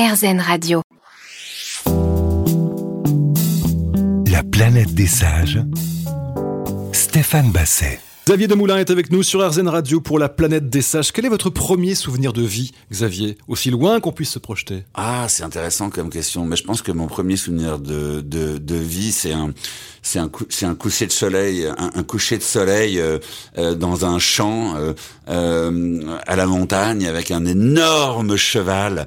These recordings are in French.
RZN Radio. La planète des sages. Stéphane Basset. Xavier Demoulin est avec nous sur RZN Radio pour la planète des sages. Quel est votre premier souvenir de vie, Xavier? Aussi loin qu'on puisse se projeter? Ah, c'est intéressant comme question. Mais je pense que mon premier souvenir de, de, de vie, c'est un, c'est un, c'est un coucher de soleil, un, coucher de soleil euh, euh, dans un champ euh, à la montagne avec un énorme cheval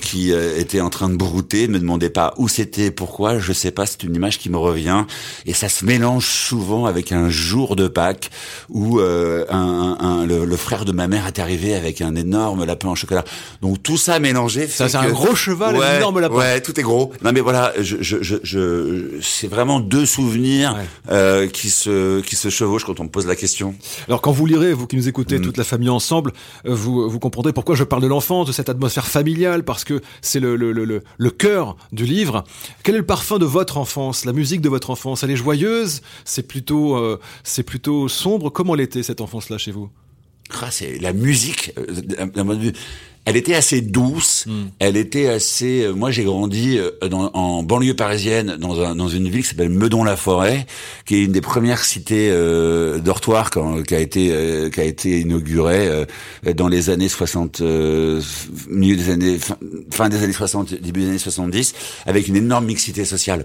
qui était en train de brouter. Ne me demandez pas où c'était, pourquoi, je sais pas. C'est une image qui me revient et ça se mélange souvent avec un jour de Pâques où un, un, le, le, frère de ma mère est arrivé avec un énorme lapin en chocolat. Donc tout ça mélangé. Ça c'est un gros cheval, ouais, un énorme lapin. Ouais, tout est gros. Non mais voilà, je, je, je, je c'est vraiment deux souvenirs ouais. euh, qui se qui se chevauchent quand on me pose la question. Alors quand vous lirez, vous qui nous écoutez, mmh. toute la famille ensemble, vous vous comprendrez pourquoi je parle de l'enfance, de cette atmosphère familiale, parce que c'est le le, le le cœur du livre. Quel est le parfum de votre enfance, la musique de votre enfance? Elle est joyeuse? C'est plutôt euh, c'est plutôt sombre. Comment l'était cette enfance-là chez vous? Ah, c'est la musique. Euh, elle était assez douce. Mm. Elle était assez. Euh, moi, j'ai grandi dans, en banlieue parisienne, dans, un, dans une ville qui s'appelle Meudon-la-Forêt, qui est une des premières cités euh, dortoirs qui a été euh, qui a été inaugurée euh, dans les années 60, milieu des années fin, fin, des années 60, début des années 70, avec une énorme mixité sociale.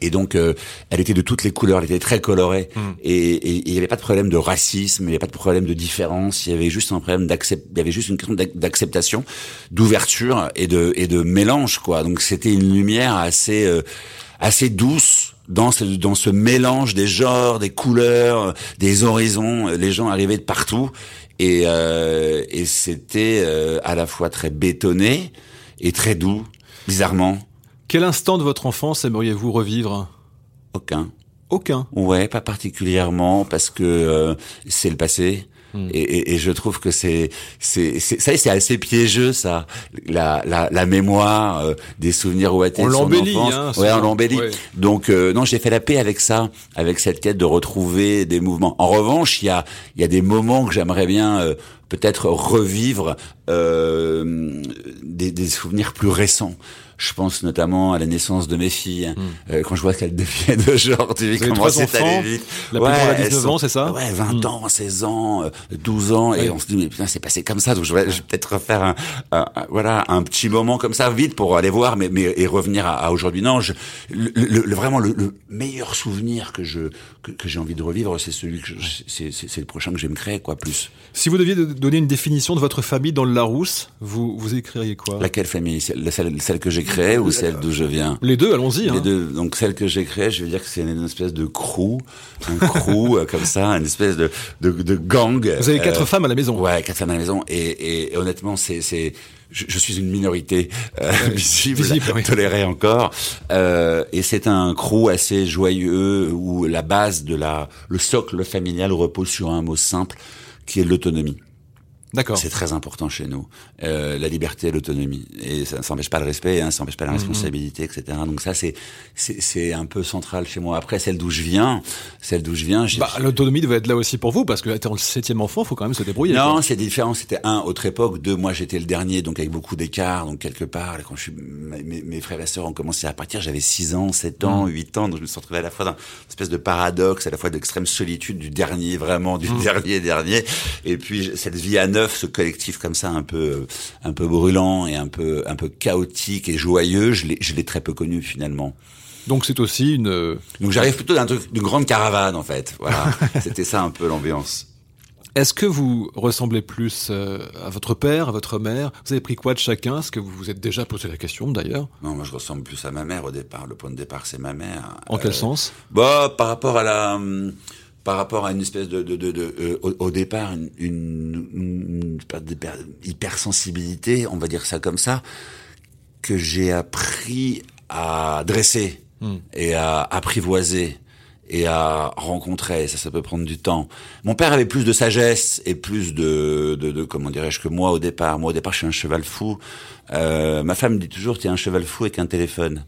Et donc, euh, elle était de toutes les couleurs, elle était très colorée. Mm. Et il n'y avait pas de problème de racisme, il n'y avait pas de problème de différence. Il y avait juste un problème d'accept, il y avait juste une question d'acceptation, d'ouverture et de et de mélange, quoi. Donc, c'était une lumière assez euh, assez douce dans ce dans ce mélange des genres, des couleurs, des horizons. Les gens arrivaient de partout et euh, et c'était euh, à la fois très bétonné et très doux, bizarrement. Quel instant de votre enfance aimeriez-vous revivre? Aucun. Aucun. Ouais, pas particulièrement parce que euh, c'est le passé. Hmm. Mm. Et, et, et, je trouve que c'est c'est ça c'est assez piégeux ça la la, la mémoire euh, des souvenirs ouatés on de son l'embellit enfance hein, ouais on l'embellit ouais. donc euh, non j'ai fait la paix avec ça avec cette quête de retrouver des mouvements en revanche il y a il y a des moments que j'aimerais bien euh, peut-être revivre euh, des, des souvenirs plus récents je pense notamment à la naissance de mes filles. Mm. Euh, quand je vois qu'elles deviennent aujourd'hui, comment c'est allé vite. La ouais, a 19 ans, c'est ça Ouais, 20 mm. ans, 16 ans, euh, 12 ans, ouais. et on se dit mais putain c'est passé comme ça. Donc je vais, je vais peut-être refaire un, un, un, voilà un petit moment comme ça vite pour aller voir, mais, mais et revenir à, à aujourd'hui. Non, je, le, le, le, vraiment le, le, meilleur souvenir que je que, que j'ai envie de revivre, c'est celui que c'est le prochain que je vais me créer quoi plus. Si vous deviez donner une définition de votre famille dans le Larousse, vous vous écririez quoi? Laquelle famille? Celle, celle, celle que j'ai créée ou celle d'où je viens? Les deux, allons-y. Les hein. deux. Donc celle que j'ai créée, je veux dire que c'est une espèce de crew, un crew comme ça, une espèce de, de, de gang. Vous avez quatre euh, femmes à la maison. Ouais, quatre femmes à la maison. Et, et, et honnêtement, c'est c'est je, je, suis une minorité euh, ouais, visible, visible oui. tolérée encore, euh, et c'est un crew assez joyeux où la base de la, le socle familial repose sur un mot simple qui est l'autonomie. D'accord. C'est très important chez nous. Euh, la liberté l'autonomie. Et ça ne s'empêche pas le respect, hein, ça n'empêche pas la responsabilité, mmh. etc. Donc ça, c'est, c'est, un peu central chez moi. Après, celle d'où je viens, celle d'où je viens... Bah, l'autonomie devait être là aussi pour vous, parce que étant le septième enfant, il faut quand même se débrouiller. Non, c'est différent. C'était un, autre époque. Deux, moi, j'étais le dernier, donc avec beaucoup d'écart. Donc quelque part, quand je suis, mes, mes, frères et sœurs ont commencé à partir, j'avais 6 ans, 7 ans, mmh. 8 ans. Donc je me suis retrouvé à la fois dans une espèce de paradoxe, à la fois d'extrême solitude du dernier, vraiment, du mmh. dernier dernier. Et puis cette vie à neuf, ce collectif comme ça un peu un peu brûlant et un peu un peu chaotique et joyeux, je l'ai je l'ai très peu connu finalement. Donc c'est aussi une Donc j'arrive plutôt d'un truc d'une grande caravane en fait. Voilà, c'était ça un peu l'ambiance. Est-ce que vous ressemblez plus euh, à votre père, à votre mère? Vous avez pris quoi de chacun? Est-ce que vous vous êtes déjà posé la question d'ailleurs? Non, moi je ressemble plus à ma mère au départ. Le point de départ c'est ma mère. En euh, quel sens? Bah par rapport à la par rapport à une espèce de, de, de, de euh, au, au, départ une, une, une, hypersensibilité, on va dire ça comme ça, que j'ai appris à dresser Hmm. mm. et à apprivoiser et à rencontrer. Ça, ça peut prendre du temps. Mon père avait plus de sagesse et plus de, de, de comment dirais-je que moi au départ. Moi au départ, je suis un cheval fou. Euh, ma femme me dit toujours, tu es un cheval fou avec un téléphone.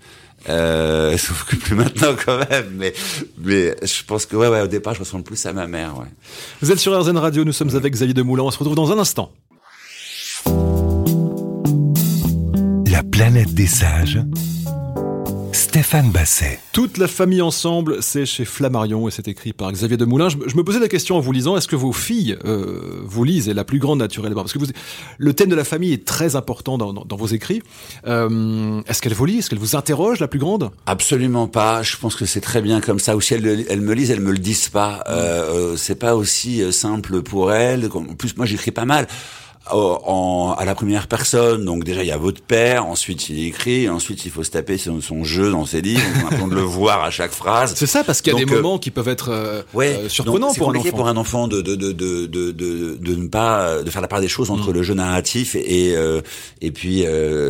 Euh, sauf que plus maintenant quand même, mais mais je pense que ouais ouais au départ je ressemble plus à ma mère ouais. Vous êtes sur RZN Radio, nous sommes avec Xavier Demoulin, on se retrouve dans un instant. La planète des sages. Stéphane Basset. Toute la famille ensemble, c'est chez Flammarion et c'est écrit par Xavier Demoulin. Je, je me posais la question en vous lisant, est-ce que vos filles euh, vous lisent et la plus grande naturellement Parce que vous, le thème de la famille est très important dans, dans, dans vos écrits. Euh, est-ce qu'elle vous lit Est-ce qu'elle vous interroge, la plus grande? Absolument pas. Je pense que c'est très bien comme ça. Ou si elles, elles me lisent, elles me le disent pas. Euh, euh c'est pas aussi euh, simple pour elles. En plus, moi, j'écris pas mal en, à la première personne. Donc déjà, il y a votre père, ensuite il écrit, ensuite il faut se taper son, son jeu dans ses livres, on de le voir à chaque phrase. C'est ça, parce qu'il y a des euh, moments qui peuvent être euh, ouais, euh, surprenants pour un enfant. pour un enfant de, de, de, de, de, de, de ne pas de faire la part des choses entre mm. le jeu narratif et euh, et puis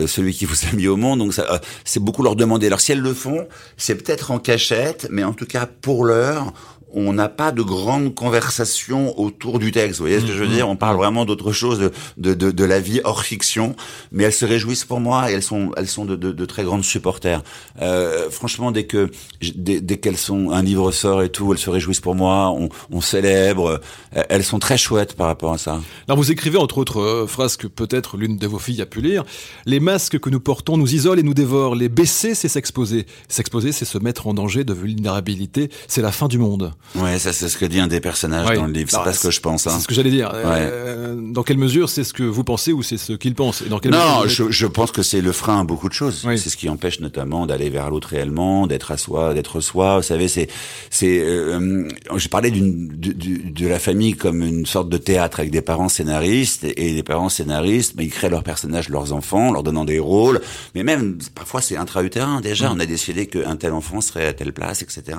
celui qui vous a mis au monde. Donc ça, c'est beaucoup leur demander. Alors si elles le font, c'est peut-être en cachette, mais en tout cas pour l'heure, on n'a pas de grande conversation autour du texte. Vous voyez ce que je veux mm-hmm. dire? On parle vraiment d'autre chose, de, de, de, de, la vie hors fiction. Mais elles se réjouissent pour moi et elles sont, elles sont de, de très grandes supporters. Euh, franchement, dès que dès, dès qu'elles sont un livre sort et tout, elles se réjouissent pour moi. On, on, célèbre. Elles sont très chouettes par rapport à ça. Alors vous écrivez entre autres euh, phrases que peut-être l'une de vos filles a pu lire. Les masques que nous portons nous isolent et nous dévorent. Les baisser, c'est s'exposer. S'exposer, c'est se mettre en danger de vulnérabilité. C'est la fin du monde. Ouais, ça c'est ce que dit un des personnages dans le livre. C'est pas ce que je pense. Hein. C'est ce que j'allais dire. Euh, dans quelle mesure c'est ce que vous pensez ou c'est ce qu'il pense et dans quelle Non, je, je, pense que c'est le frein à beaucoup de choses. C'est ce qui empêche notamment d'aller vers l'autre réellement, d'être à soi, d'être soi. Vous savez, c'est c'est. Euh, J'ai parlé d'une de, de, la famille comme une sorte de théâtre avec des parents scénaristes et les parents scénaristes, mais ils créent leurs personnages, leurs enfants, leur donnant des rôles. Mais même parfois c'est intra-utérin. Déjà, mm. on a décidé qu'un tel enfant serait à telle place, etc.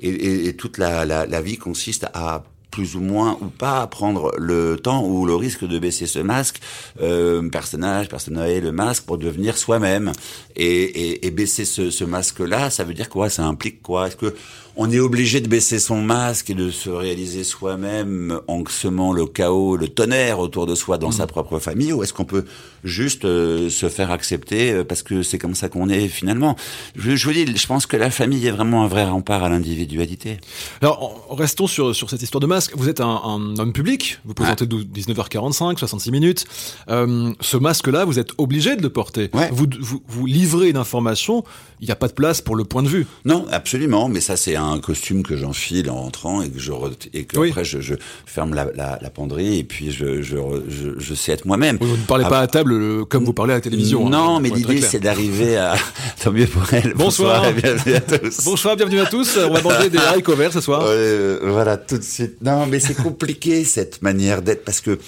Et, et, et toute la, la vie consiste à plus ou moins ou pas prendre le temps ou le risque de baisser ce masque, euh, personnage, personnage, le masque pour devenir soi-même. Et, baisser ce, ce masque-là, ça veut dire quoi? Ça implique quoi? Est-ce que on est obligé de baisser son masque et de se réaliser soi-même en semant le chaos, le tonnerre autour de soi dans sa mm. propre famille, ou est-ce qu'on peut juste euh, se faire accepter euh, parce que c'est comme ça qu'on est finalement? Je, je, vous dis, je pense que la famille est vraiment un vrai rempart à l'individualité. Alors, restons sur, sur cette histoire de masque. Vous êtes un, un homme public, vous présentez ah. 19h45, 66 minutes. Euh, ce masque-là, vous êtes obligé de le porter. Ouais. Vous, vous, vous livrez une information, il n'y a pas de place pour le point de vue. Non, absolument, mais ça c'est un costume que j'enfile en entrant et que je et que oui. après je, je, ferme la, la, la, penderie et puis je, je, je, je sais être moi-même. Vous ne parlez pas à table comme vous parlez à la télévision. Hein, non, hein, mais l'idée c'est d'arriver à. Tant mieux pour elle. Bonsoir. Bonsoir, bienvenue à tous. Bonsoir, bienvenue à tous. On va manger des haricots verts ce soir. Euh, voilà, tout de suite. Non, mais c'est compliqué cette manière d'être parce que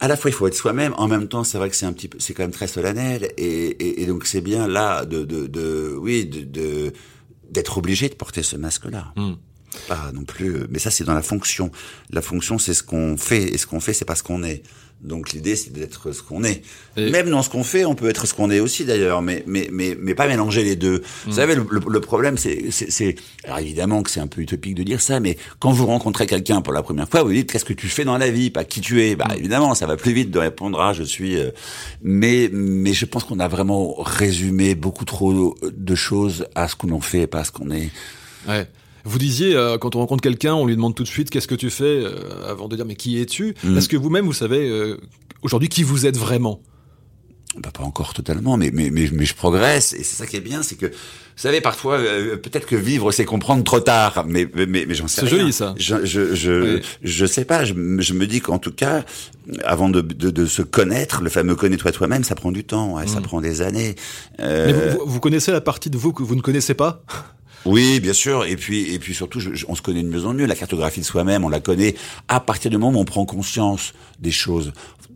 à la fois il faut être soi-même, en même temps c'est vrai que c'est un petit peu, c'est quand même très solennel et, et, et donc c'est bien là de, de, de oui de, de d'être obligé de porter ce masque-là. Mm. Pas non plus, mais ça c'est dans la fonction. La fonction c'est ce qu'on fait et ce qu'on fait c'est pas ce qu'on est. Donc l'idée c'est d'être ce qu'on est. Et Même dans ce qu'on fait, on peut être ce qu'on est aussi d'ailleurs, mais mais mais mais pas mélanger les deux. Mmh. Vous savez, le, le, le problème c'est c'est alors évidemment que c'est un peu utopique de dire ça, mais quand vous rencontrez quelqu'un pour la première fois, vous dites qu'est-ce que tu fais dans la vie, pas qui tu es? Bah mmh. évidemment, ça va plus vite de répondre ah je suis. Euh... Mais mais je pense qu'on a vraiment résumé beaucoup trop de choses à ce que l'on fait, pas à ce qu'on est. Ouais. Vous disiez, euh, quand on rencontre quelqu'un, on lui demande tout de suite qu'est-ce que tu fais euh, avant de dire mais qui es-tu mmh. Est-ce que vous-même, vous savez euh, aujourd'hui qui vous êtes vraiment bah, pas encore totalement, mais, mais, mais, mais je progresse. Et c'est ça qui est bien, c'est que, vous savez, parfois, euh, peut-être que vivre, c'est comprendre trop tard. Mais, mais, mais j'en sais rien. C'est joli, ça. Je, je, je, oui. je sais pas. Je, je, me dis qu'en tout cas, avant de, de, de, se connaître, le fameux connais-toi toi-même, ça prend du temps. Ouais, mmh. Ça prend des années. Euh... Mais vous, vous connaissez la partie de vous que vous ne connaissez pas? Oui, bien sûr. Et puis, et puis surtout, on se connaît de mieux en mieux. La cartographie de soi-même, on la connaît à partir du moment où on prend conscience des choses.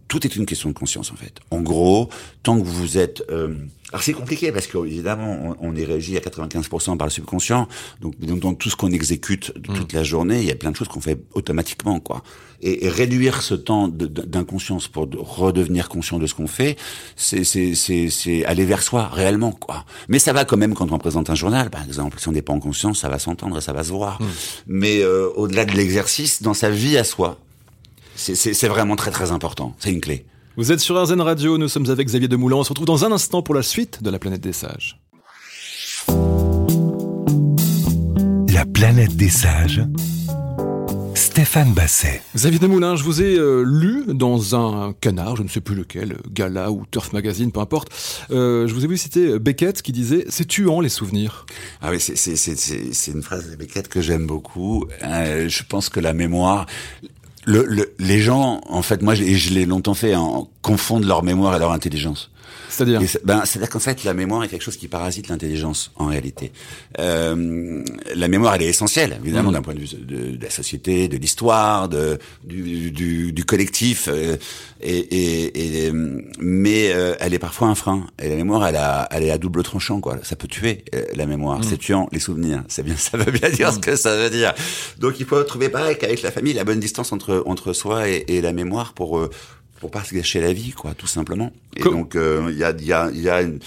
Tout est une question de conscience, en fait. En gros, tant que vous êtes euh, alors c'est compliqué parce que évidemment on, on, est régi à 95% par le subconscient. Donc, dans tout ce qu'on exécute toute mmh. la journée, il y a plein de choses qu'on fait automatiquement quoi. Et, et réduire ce temps d'inconscience pour redevenir conscient de ce qu'on fait, c'est c'est aller vers soi réellement quoi. Mais ça va quand même quand on présente un journal par exemple. Si on n'est pas en conscience, ça va s'entendre, ça va se voir. Mmh. Mais euh, au-delà de l'exercice, dans sa vie à soi, c'est vraiment très très important. C'est une clé. Vous êtes sur RZN Radio, nous sommes avec Xavier Demoulin. On se retrouve dans un instant pour la suite de la planète des sages. La planète des sages Stéphane Basset. Xavier Desmoulins, je vous ai euh, lu dans un canard, je ne sais plus lequel, Gala ou Turf Magazine, peu importe. Euh, je vous ai vu citer Beckett qui disait « C'est tuant les souvenirs ». Ah oui, c'est une phrase de Beckett que j'aime beaucoup. Euh, je pense que la mémoire... Le, le, les gens, en fait, moi, je, je l'ai longtemps fait, en, confondent leur mémoire et leur intelligence. C'est-à-dire ben, C'est-à-dire qu'en fait, la mémoire est quelque chose qui parasite l'intelligence, en réalité. Euh, la mémoire, elle est essentielle, évidemment, mmh. d'un point de vue de, de, la société, de l'histoire, de, du, du, du, collectif. Euh, et, et, et, mais euh, elle est parfois un frein. Et la mémoire, elle, a, elle est à double tranchant, quoi. Ça peut tuer euh, la mémoire. Mmh. C'est tuant les souvenirs. C'est bien, ça veut bien dire mmh. ce que ça veut dire. Donc, il faut trouver pareil qu'avec la famille, la bonne distance entre entre soi et, et la mémoire pour euh, pour pas se gâcher la vie, quoi, tout simplement. Et donc il euh, y a, y a, y a une,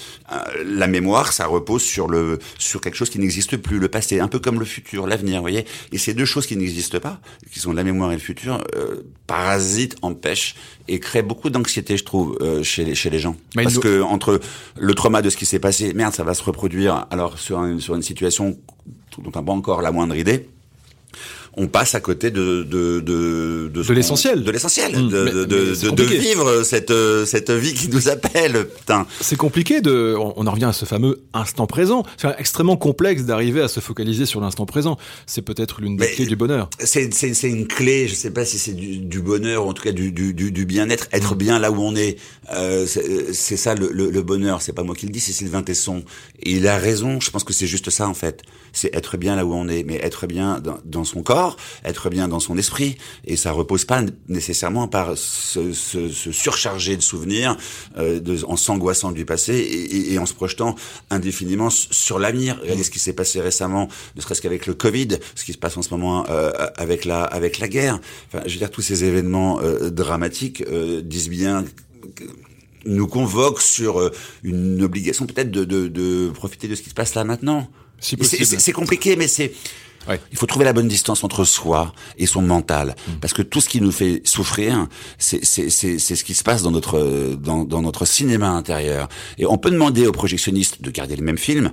la mémoire, ça repose sur le sur quelque chose qui n'existe plus, le passé, un peu comme le futur, l'avenir, vous voyez. Et ces deux choses qui n'existent pas, qui sont la mémoire et le futur, euh, parasitent, empêchent et créent beaucoup d'anxiété, je trouve, euh, chez les chez les gens. Mais Parce que entre le trauma de ce qui s'est passé, merde, ça va se reproduire. Alors sur un, sur une situation dont on n'a pas encore la moindre idée on passe à côté de de de de, de l'essentiel, de l'essentiel, mmh, de, de, de, de, vivre cette cette vie qui nous appelle. Putain, c'est compliqué de. On en revient à ce fameux instant présent. C'est extrêmement complexe d'arriver à se focaliser sur l'instant présent. C'est peut-être l'une des clés du bonheur. C'est c'est c'est une clé. Je sais pas si c'est du, du bonheur ou en tout cas du du du, bien-être, être mmh. bien là où on est. Euh, c'est ça le, le, le bonheur. C'est pas moi qui le dis, c'est Sylvain Tesson. Et il a raison. Je pense que c'est juste ça en fait. C'est être bien là où on est, mais être bien dans, dans son corps être bien dans son esprit, et ça repose pas nécessairement par se, se, se surcharger de souvenirs, euh, de, en s'angoissant du passé et, et, en se projetant indéfiniment sur l'avenir. Regardez ce qui s'est passé récemment, ne serait-ce qu'avec le Covid, ce qui se passe en ce moment euh, avec la avec la guerre. Enfin, je veux dire, tous ces événements euh, dramatiques euh, disent bien nous convoquent sur euh, une obligation peut-être de, de, de profiter de ce qui se passe là maintenant. Si c'est compliqué, mais c'est Ouais. Il faut trouver la bonne distance entre soi et son mental, mm. parce que tout ce qui nous fait souffrir, c'est ce qui se passe dans notre dans, dans notre cinéma intérieur. Et on peut demander aux projectionnistes de garder le même film,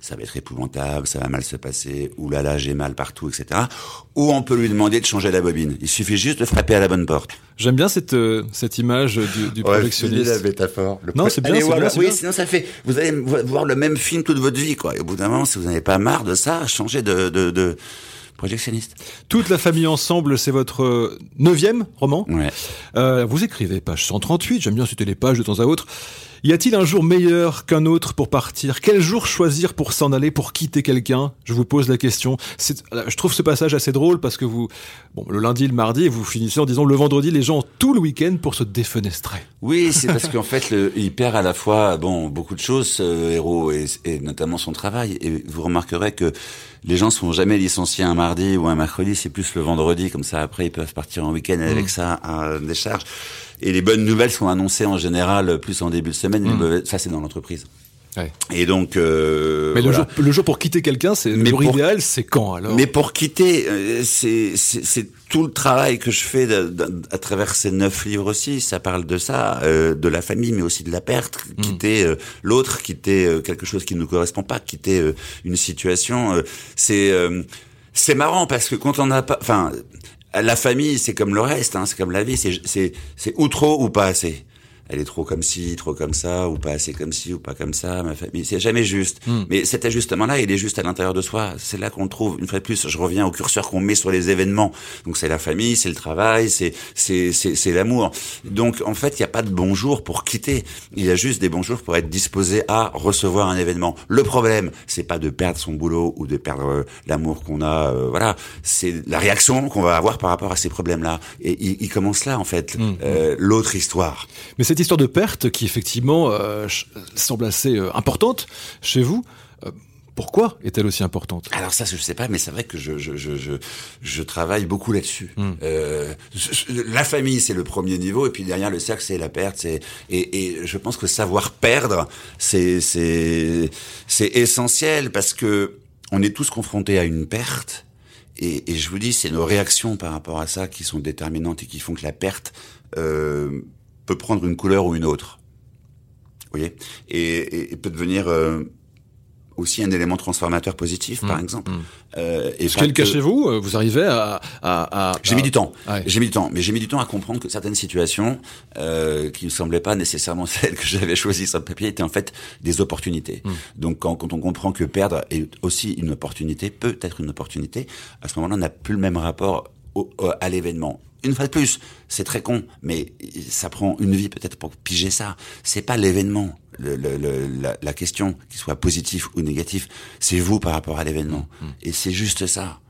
ça va être épouvantable, ça va mal se passer, ou là là, j'ai mal partout, etc. Ou on peut lui demander de changer la bobine. Il suffit juste de frapper à la bonne porte. J'aime bien cette euh, cette image du, du ouais, projectionniste. la métaphore. non, c'est bien, bien, Oui, sinon ça fait, vous allez voir le même film toute votre vie, quoi. Et au bout d'un moment, si vous n'avez pas marre de ça, changez de, de, de projectionniste. Toute la famille ensemble, c'est votre euh, neuvième roman? Ouais. Euh, vous écrivez page 138. J'aime bien citer les pages de temps à autre. Y a-t-il un jour meilleur qu'un autre pour partir? Quel jour choisir pour s'en aller, pour quitter quelqu'un? Je vous pose la question. Je trouve ce passage assez drôle parce que vous, bon, le lundi, le mardi, vous finissez en disant le vendredi, les gens ont tout le week-end pour se défenestrer. Oui, c'est parce qu'en fait, le, il perd à la fois, bon, beaucoup de choses, ce héros, et, et, notamment son travail. Et vous remarquerez que les gens sont jamais licenciés un mardi ou un mercredi, c'est plus le vendredi, comme ça après ils peuvent partir en week-end avec mmh. ça à décharge. Et les bonnes nouvelles sont annoncées en général plus en début de semaine. Mmh. Ça, c'est dans l'entreprise. Ouais. Et donc, euh, mais le, jour, le jour pour quitter quelqu'un, c'est le jour idéal, c'est quand alors? Mais pour quitter, euh, c'est c'est tout le travail que je fais à travers ces neuf livres aussi. Ça parle de ça, euh, de la famille, mais aussi de la perte, mmh. quitter euh, l'autre, quitter euh, quelque chose qui ne nous correspond pas, quitter euh, une situation. c'est c'est marrant parce que quand on n'a pas, enfin, la famille, c'est comme le reste, hein, c'est comme la vie, c'est c'est ou trop ou pas assez elle est trop comme ci, trop comme ça, ou pas assez comme ci, ou pas comme ça. Ma famille, c'est jamais juste. Hmm. Mais cet ajustement-là, il est juste à l'intérieur de soi. C'est là qu'on trouve. Une fois de plus, je reviens au curseur qu'on met sur les événements. Donc c'est la famille, c'est le travail, c'est c'est c'est l'amour. Donc en fait, il n'y a pas de bonjour pour quitter. Il y a juste des bonjours pour être disposé à recevoir un événement. Le problème, c'est pas de perdre son boulot ou de perdre euh, l'amour qu'on a. Euh, voilà, c'est la réaction qu'on va avoir par rapport à ces problèmes-là. Et il, il, commence là en fait, hmm. euh, l'autre histoire. Mais cette histoire de perte qui effectivement euh, semble assez euh, importante chez vous. Euh, pourquoi est-elle aussi importante? Alors ça, je sais pas, mais c'est vrai que je je, je, je, travaille beaucoup là-dessus. Hmm. Euh, la famille, c'est le premier niveau, et puis derrière le cercle, c'est la perte. Et, et je pense que savoir perdre, c'est essentiel parce que on est tous confrontés à une perte. Et, et je vous dis, c'est nos réactions par rapport à ça qui sont déterminantes et qui font que la perte euh, peut prendre une couleur ou une autre. Vous voyez? Et, et, peut devenir euh, aussi un élément transformateur positif, par Mmh, exemple. mmh. Euh, et le que- chez vous, euh, vous arrivez à... à, à- J'ai à- mis du temps. Ouais. J'ai mis du temps, mais j'ai mis du temps à comprendre que certaines situations euh, qui ne semblaient pas nécessairement celles que j'avais choisies sur le papier étaient en fait des opportunités. Mm. Donc quand, quand on comprend que perdre est aussi une opportunité, peut être une opportunité, à ce moment-là, on n'a plus le même rapport au- au- à l'événement. Une fois de plus, c'est très con, mais ça prend une vie peut-être pour piger ça. C'est pas l'événement, le, le- le- la, la question, qu'il soit positif ou négatif, c'est vous par rapport à l'événement. Mm. Et c'est juste ça.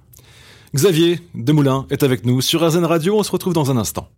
Xavier Demoulin est avec nous sur RZN Radio, on se retrouve dans un instant.